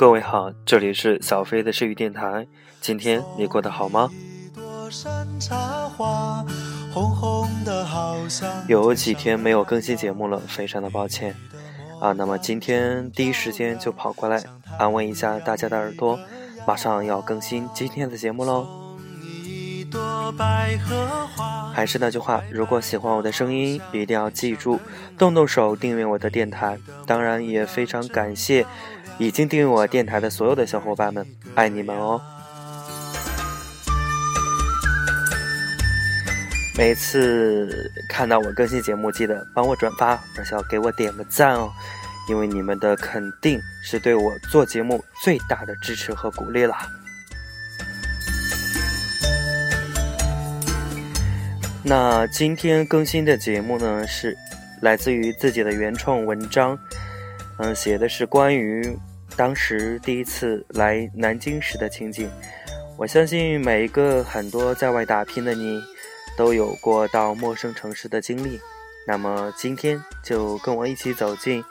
各位好，这里是小飞的治愈电台。今天你过得好吗？有几天没有更新节目了，非常的抱歉啊。那么今天第一时间就跑过来安慰一下大家的耳朵，马上要更新今天的节目喽。还是那句话，如果喜欢我的声音，一定要记住动动手订阅我的电台。当然，也非常感谢已经订阅我电台的所有的小伙伴们，爱你们哦。每次看到我更新节目，记得帮我转发，而且要给我点个赞哦，因为你们的肯定是对我做节目最大的支持和鼓励了。那今天更新的节目呢，是来自于自己的原创文章，嗯，写的是关于当时第一次来南京时的情景。我相信每一个很多在外打拼的你。都有过到陌生城市的经历，那么今天就跟我一起走进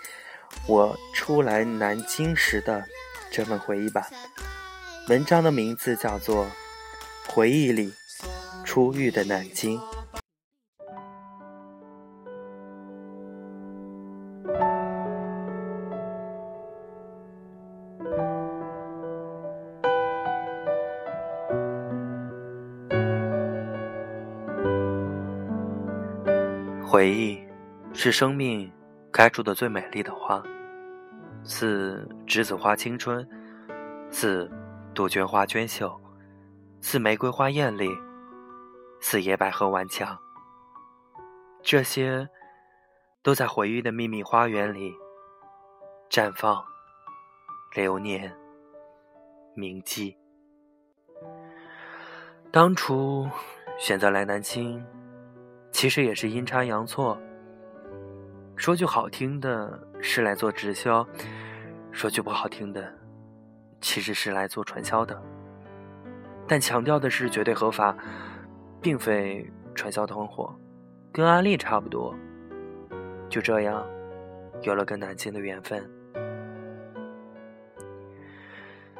我初来南京时的这份回忆吧。文章的名字叫做《回忆里初遇的南京》。是生命开出的最美丽的花，似栀子花青春，似杜鹃花娟秀，似玫瑰花艳丽，似野百合顽强。这些，都在回忆的秘密花园里绽放、流年、铭记。当初选择来南京。其实也是阴差阳错。说句好听的，是来做直销；说句不好听的，其实是来做传销的。但强调的是绝对合法，并非传销团伙，跟安利差不多。就这样，有了跟南京的缘分。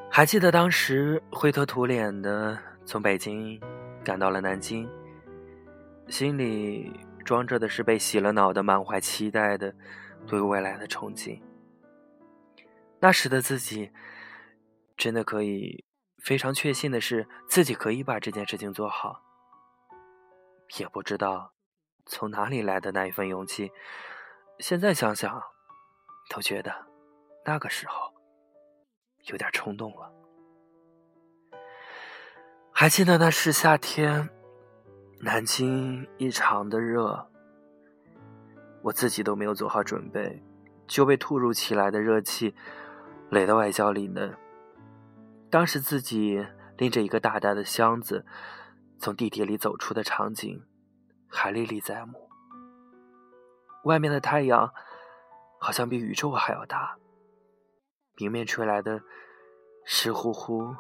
还记得当时灰头土脸的从北京赶到了南京。心里装着的是被洗了脑的满怀期待的对未来的憧憬。那时的自己，真的可以非常确信的是自己可以把这件事情做好。也不知道从哪里来的那一份勇气，现在想想，都觉得那个时候有点冲动了。还记得那是夏天。南京异常的热，我自己都没有做好准备，就被突如其来的热气垒到外焦里嫩。当时自己拎着一个大大的箱子从地铁里走出的场景还历历在目。外面的太阳好像比宇宙还要大，迎面吹来的湿乎乎、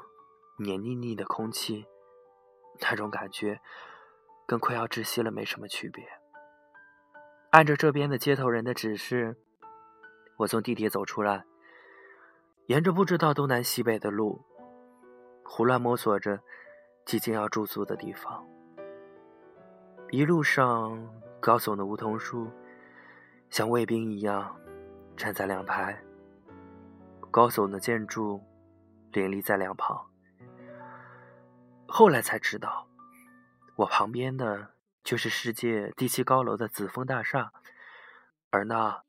黏腻腻的空气，那种感觉。跟快要窒息了没什么区别。按着这边的接头人的指示，我从地铁走出来，沿着不知道东南西北的路，胡乱摸索着即将要住宿的地方。一路上，高耸的梧桐树像卫兵一样站在两排，高耸的建筑林立在两旁。后来才知道。我旁边的就是世界第七高楼的紫峰大厦，而那，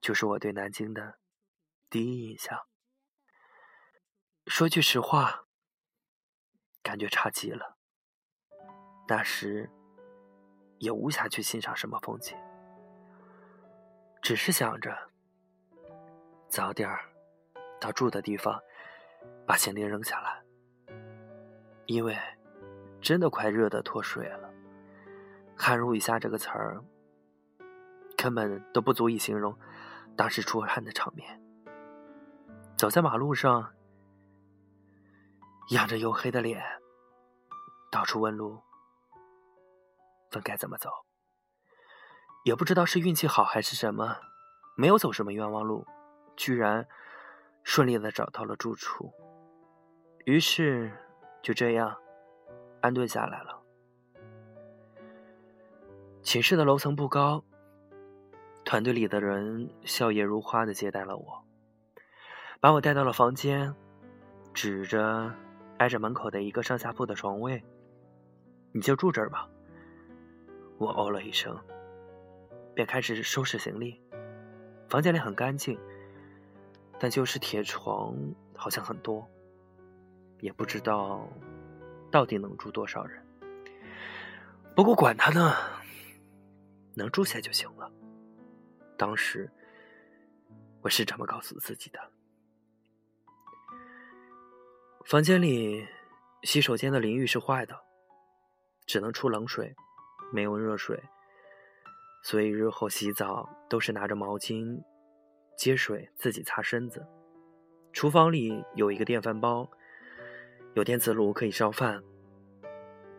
就是我对南京的第一印象。说句实话，感觉差极了。那时，也无暇去欣赏什么风景，只是想着早点儿到住的地方，把行李扔下来，因为。真的快热得脱水了，汗如雨下这个词儿，根本都不足以形容当时出汗的场面。走在马路上，仰着黝黑的脸，到处问路，问该怎么走。也不知道是运气好还是什么，没有走什么冤枉路，居然顺利的找到了住处。于是，就这样安顿下来了。寝室的楼层不高，团队里的人笑靥如花的接待了我，把我带到了房间，指着挨着门口的一个上下铺的床位：“你就住这儿吧。”我哦了一声，便开始收拾行李。房间里很干净，但就是铁床好像很多，也不知道到底能住多少人。不过管他呢。能住下就行了。当时我是这么告诉自己的。房间里洗手间的淋浴是坏的，只能出冷水，没有热水，所以日后洗澡都是拿着毛巾接水自己擦身子。厨房里有一个电饭煲，有电磁炉可以烧饭，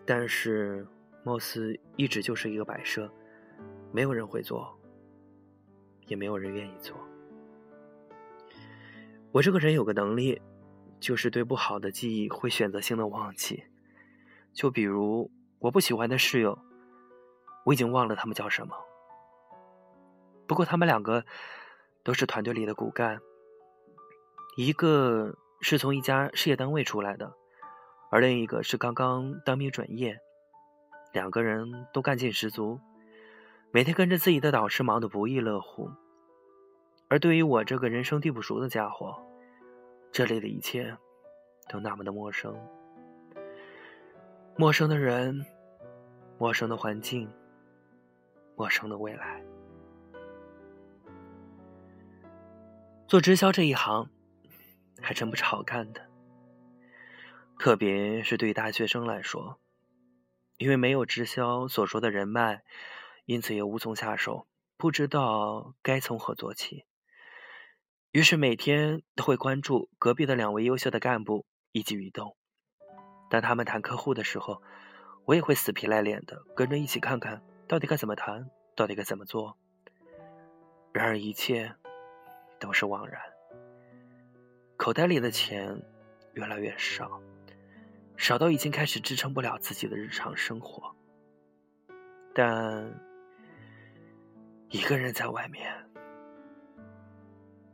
但是貌似一直就是一个摆设。没有人会做，也没有人愿意做。我这个人有个能力，就是对不好的记忆会选择性的忘记。就比如我不喜欢的室友，我已经忘了他们叫什么。不过他们两个都是团队里的骨干，一个是从一家事业单位出来的，而另一个是刚刚当兵转业，两个人都干劲十足。每天跟着自己的导师忙得不亦乐乎，而对于我这个人生地不熟的家伙，这里的一切都那么的陌生。陌生的人，陌生的环境，陌生的未来。做直销这一行，还真不是好干的，特别是对于大学生来说，因为没有直销所说的人脉。因此也无从下手，不知道该从何做起。于是每天都会关注隔壁的两位优秀的干部一举一动。当他们谈客户的时候，我也会死皮赖脸的跟着一起看看到底该怎么谈，到底该怎么做。然而一切都是枉然，口袋里的钱越来越少，少到已经开始支撑不了自己的日常生活。但。一个人在外面，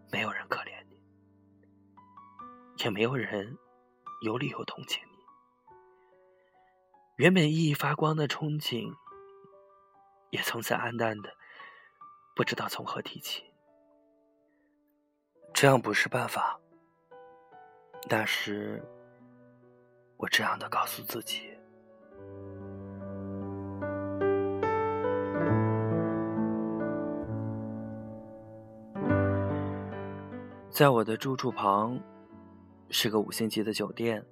没有人可怜你，也没有人有理由同情你。原本熠熠发光的憧憬，也从此黯淡的，不知道从何提起。这样不是办法，但是我这样的告诉自己。在我的住处旁，是个五星级的酒店，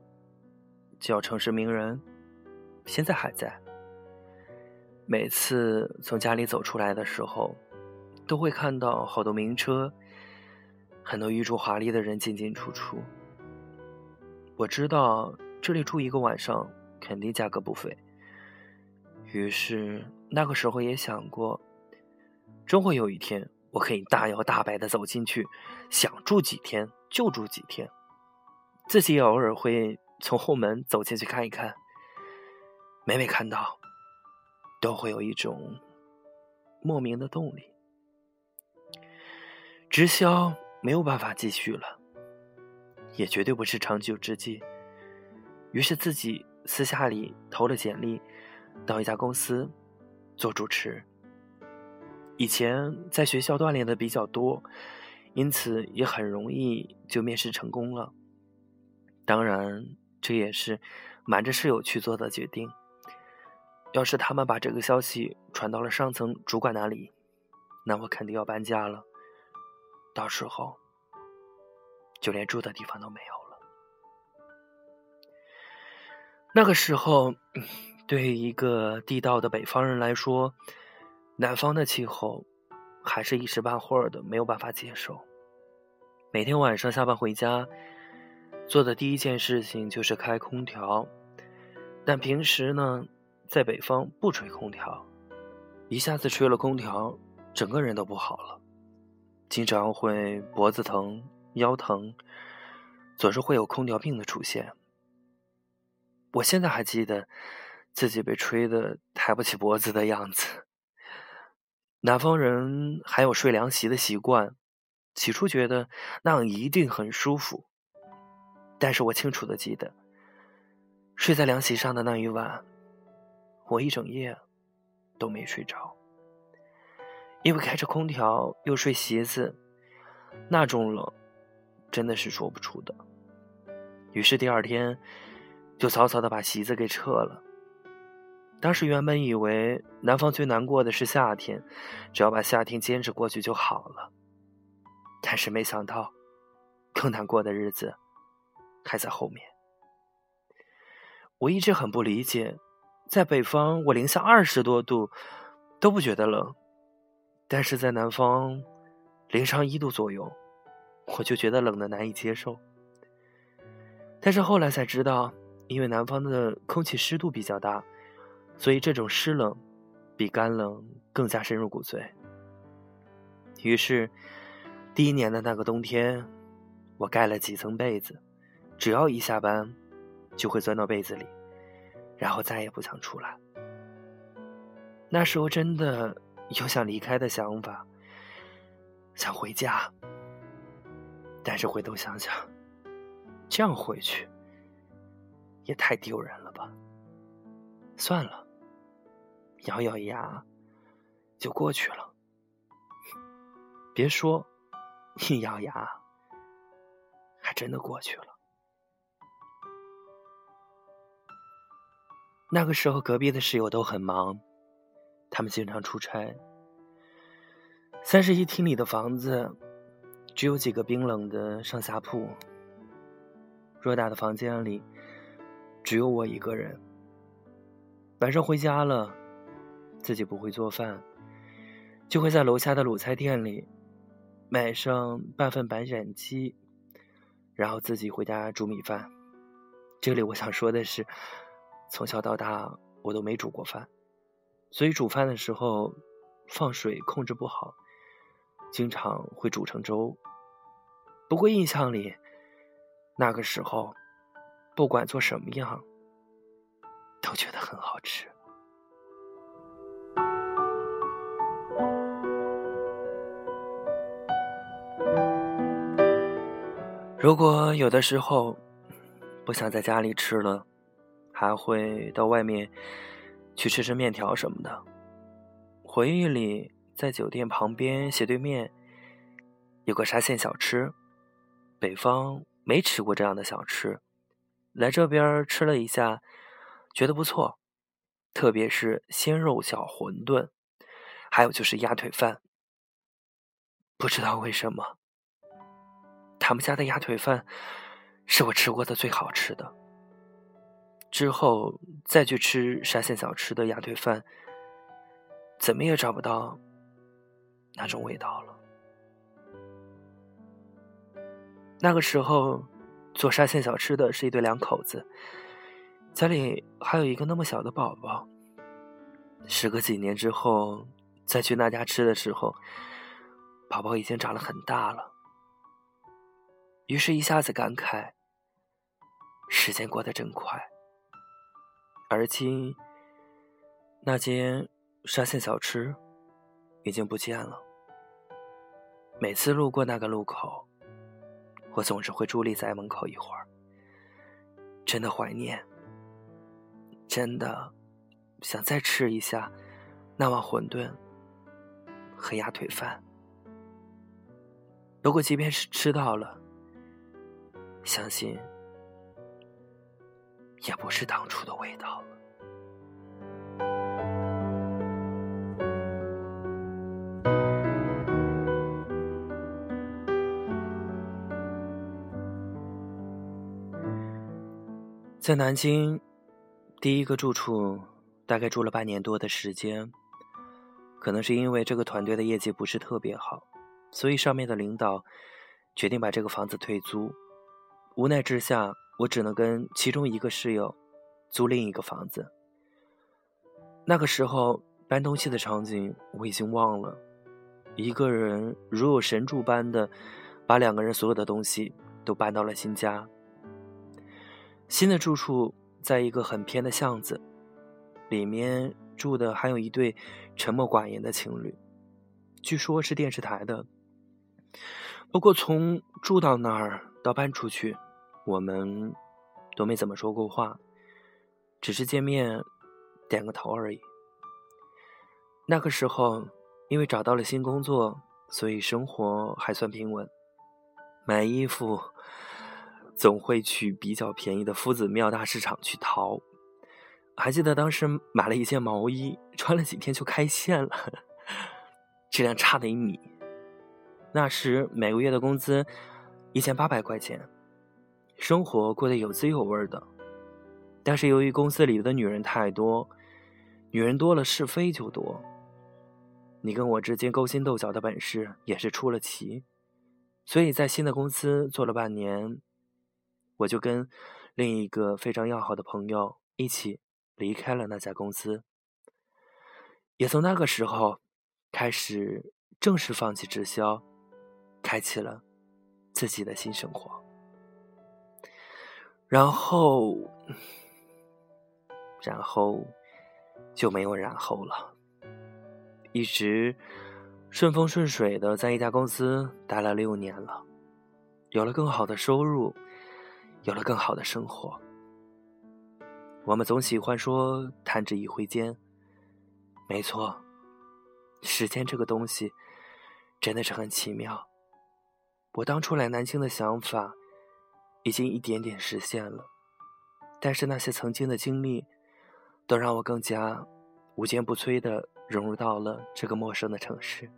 叫城市名人，现在还在。每次从家里走出来的时候，都会看到好多名车，很多衣着华丽的人进进出出。我知道这里住一个晚上肯定价格不菲，于是那个时候也想过，终会有一天。我可以大摇大摆的走进去，想住几天就住几天，自己也偶尔会从后门走进去看一看。每每看到，都会有一种莫名的动力。直销没有办法继续了，也绝对不是长久之计。于是自己私下里投了简历，到一家公司做主持。以前在学校锻炼的比较多，因此也很容易就面试成功了。当然，这也是瞒着室友去做的决定。要是他们把这个消息传到了上层主管那里，那我肯定要搬家了。到时候，就连住的地方都没有那个时候，对于一个地道的北方人来说，南方的气候，还是一时半会儿的没有办法接受。每天晚上下班回家，做的第一件事情就是开空调。但平时呢，在北方不吹空调，一下子吹了空调，整个人都不好了，经常会脖子疼、腰疼，总是会有空调病的出现。我现在还记得自己被吹得抬不起脖子的样子。南方人还有睡凉席的习惯，起初觉得那样一定很舒服，但是我清楚的记得，睡在凉席上的那一晚，我一整夜都没睡着，因为开着空调又睡席子，那种冷真的是说不出的。于是第二天就草草的把席子给撤了。当时原本以为南方最难过的是夏天，只要把夏天坚持过去就好了。但是没想到，更难过的日子还在后面。我一直很不理解，在北方我零下二十多度都不觉得冷，但是在南方零上一度左右，我就觉得冷的难以接受。但是后来才知道，因为南方的空气湿度比较大。所以这种湿冷，比干冷更加深入骨髓。于是，第一年的那个冬天，我盖了几层被子，只要一下班，就会钻到被子里，然后再也不想出来。那时候真的有想离开的想法，想回家，但是回头想想，这样回去也太丢人了吧。算了。咬咬牙，就过去了。别说，一咬牙，还真的过去了。那个时候，隔壁的室友都很忙，他们经常出差。三室一厅里的房子，只有几个冰冷的上下铺。偌大的房间里，只有我一个人。晚上回家了。自己不会做饭，就会在楼下的卤菜店里买上半份白斩鸡，然后自己回家煮米饭。这里我想说的是，从小到大我都没煮过饭，所以煮饭的时候放水控制不好，经常会煮成粥。不过印象里，那个时候不管做什么样，都觉得很好吃。如果有的时候不想在家里吃了，还会到外面去吃吃面条什么的。回忆里，在酒店旁边斜对面有个沙县小吃，北方没吃过这样的小吃，来这边吃了一下，觉得不错，特别是鲜肉小馄饨，还有就是鸭腿饭。不知道为什么。他们家的鸭腿饭是我吃过的最好吃的。之后再去吃沙县小吃的鸭腿饭，怎么也找不到那种味道了。那个时候做沙县小吃的是一对两口子，家里还有一个那么小的宝宝。时隔几年之后再去那家吃的时候，宝宝已经长得很大了。于是，一下子感慨：时间过得真快。而今，那间沙县小吃已经不见了。每次路过那个路口，我总是会伫立在门口一会儿，真的怀念，真的想再吃一下那碗馄饨和鸭腿饭。不过，即便是吃到了，相信也不是当初的味道了。在南京，第一个住处大概住了半年多的时间。可能是因为这个团队的业绩不是特别好，所以上面的领导决定把这个房子退租。无奈之下，我只能跟其中一个室友租另一个房子。那个时候搬东西的场景我已经忘了，一个人如有神助般的把两个人所有的东西都搬到了新家。新的住处在一个很偏的巷子，里面住的还有一对沉默寡言的情侣，据说是电视台的。不过从住到那儿到搬出去，我们都没怎么说过话，只是见面点个头而已。那个时候，因为找到了新工作，所以生活还算平稳。买衣服总会去比较便宜的夫子庙大市场去淘。还记得当时买了一件毛衣，穿了几天就开线了，质量差的一米。那时每个月的工资一千八百块钱，生活过得有滋有味的。但是由于公司里的女人太多，女人多了是非就多。你跟我之间勾心斗角的本事也是出了奇，所以在新的公司做了半年，我就跟另一个非常要好的朋友一起离开了那家公司，也从那个时候开始正式放弃直销，开启了自己的新生活。然后，然后就没有然后了。一直顺风顺水的在一家公司待了六年了，有了更好的收入，有了更好的生活。我们总喜欢说“弹指一挥间”，没错，时间这个东西真的是很奇妙。我当初来南京的想法已经一点点实现了，但是那些曾经的经历都让我更加无坚不摧的。融入到了这个陌生的城市，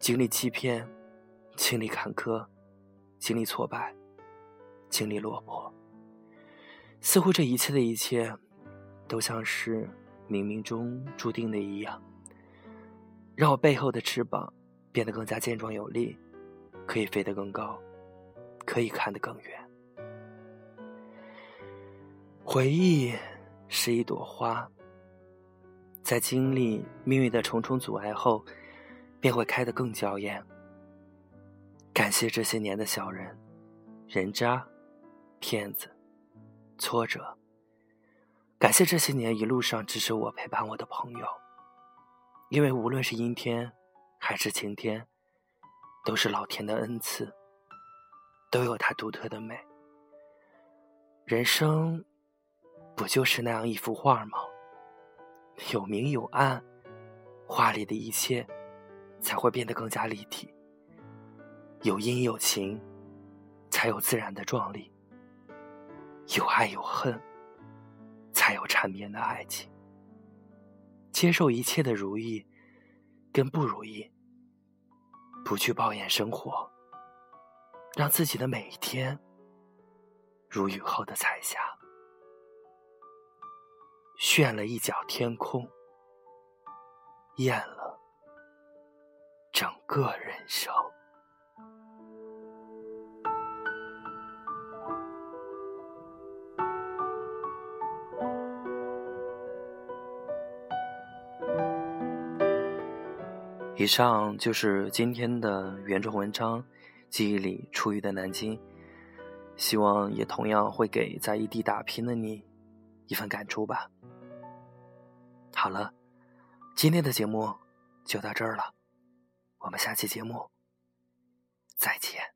经历欺骗，经历坎坷，经历挫败，经历落魄，似乎这一切的一切，都像是冥冥中注定的一样，让我背后的翅膀变得更加健壮有力，可以飞得更高，可以看得更远。回忆是一朵花。在经历命运的重重阻碍后，便会开得更娇艳。感谢这些年的小人、人渣、骗子、挫折。感谢这些年一路上支持我、陪伴我的朋友，因为无论是阴天还是晴天，都是老天的恩赐，都有它独特的美。人生，不就是那样一幅画吗？有明有暗，画里的一切才会变得更加立体。有阴有晴，才有自然的壮丽；有爱有恨，才有缠绵的爱情。接受一切的如意跟不如意，不去抱怨生活，让自己的每一天如雨后的彩霞。炫了一角天空，艳了整个人生。以上就是今天的原创文章，记忆里初遇的南京，希望也同样会给在异地打拼的你一份感触吧。好了，今天的节目就到这儿了，我们下期节目再见。